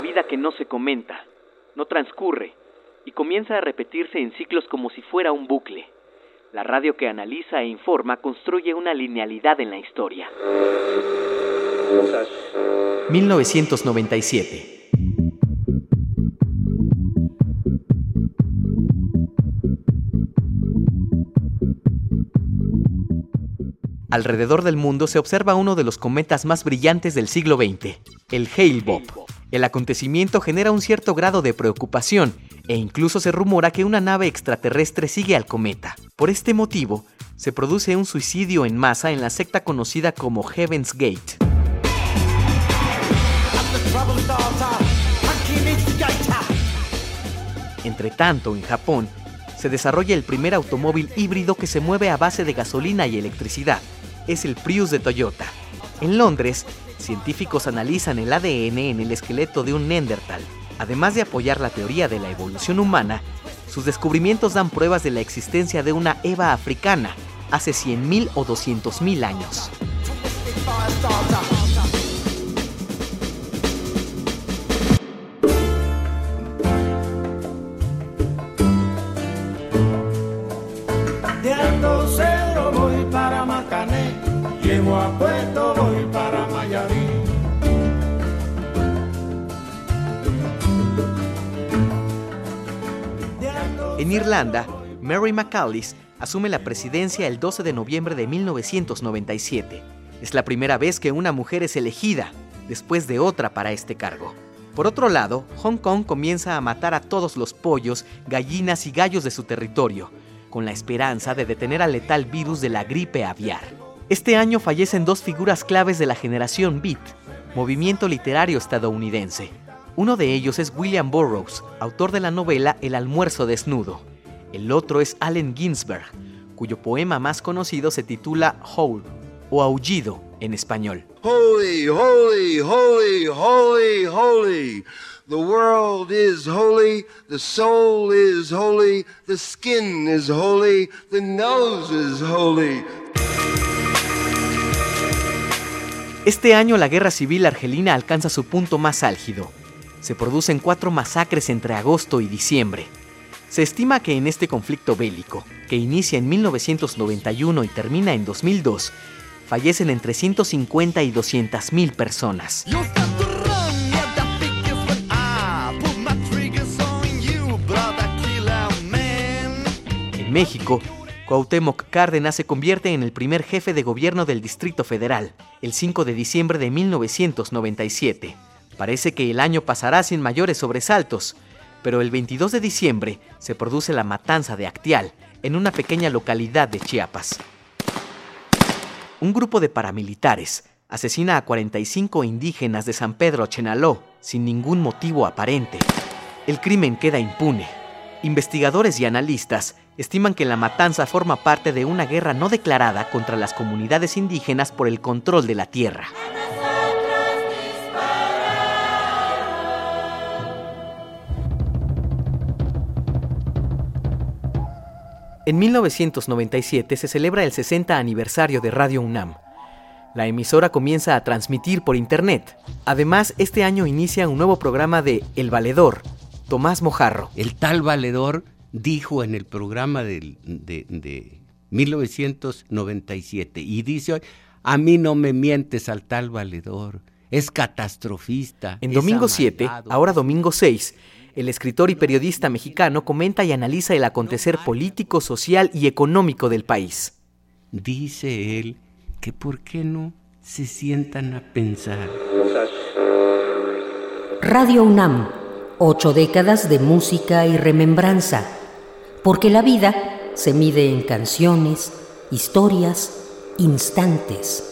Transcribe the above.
vida que no se comenta, no transcurre y comienza a repetirse en ciclos como si fuera un bucle. La radio que analiza e informa construye una linealidad en la historia. 1997. Alrededor del mundo se observa uno de los cometas más brillantes del siglo XX, el Hale-Bopp. El acontecimiento genera un cierto grado de preocupación e incluso se rumora que una nave extraterrestre sigue al cometa. Por este motivo, se produce un suicidio en masa en la secta conocida como Heaven's Gate. Entre tanto, en Japón, se desarrolla el primer automóvil híbrido que se mueve a base de gasolina y electricidad. Es el Prius de Toyota. En Londres, científicos analizan el ADN en el esqueleto de un Neandertal. Además de apoyar la teoría de la evolución humana, sus descubrimientos dan pruebas de la existencia de una Eva africana hace 100.000 o 200.000 años. En Irlanda, Mary McAuliffe asume la presidencia el 12 de noviembre de 1997. Es la primera vez que una mujer es elegida, después de otra para este cargo. Por otro lado, Hong Kong comienza a matar a todos los pollos, gallinas y gallos de su territorio, con la esperanza de detener al letal virus de la gripe aviar. Este año fallecen dos figuras claves de la generación Beat, movimiento literario estadounidense. Uno de ellos es William Burroughs, autor de la novela El almuerzo desnudo. El otro es Allen Ginsberg, cuyo poema más conocido se titula Howl o Aullido en español. Holy, holy, holy, holy, holy. The world is holy, the soul is holy, the skin is holy, the nose is holy. Este año la guerra civil argelina alcanza su punto más álgido se producen cuatro masacres entre agosto y diciembre. Se estima que en este conflicto bélico, que inicia en 1991 y termina en 2002, fallecen entre 150 y 200 mil personas. En México, Cuauhtémoc Cárdenas se convierte en el primer jefe de gobierno del Distrito Federal, el 5 de diciembre de 1997. Parece que el año pasará sin mayores sobresaltos, pero el 22 de diciembre se produce la matanza de Actial, en una pequeña localidad de Chiapas. Un grupo de paramilitares asesina a 45 indígenas de San Pedro Chenaló sin ningún motivo aparente. El crimen queda impune. Investigadores y analistas estiman que la matanza forma parte de una guerra no declarada contra las comunidades indígenas por el control de la tierra. En 1997 se celebra el 60 aniversario de Radio UNAM. La emisora comienza a transmitir por Internet. Además, este año inicia un nuevo programa de El Valedor, Tomás Mojarro. El tal Valedor dijo en el programa de, de 1997 y dice hoy, a mí no me mientes al tal Valedor, es catastrofista. En domingo 7, ahora domingo 6, el escritor y periodista mexicano comenta y analiza el acontecer político, social y económico del país. Dice él que por qué no se sientan a pensar. Radio UNAM, ocho décadas de música y remembranza, porque la vida se mide en canciones, historias, instantes.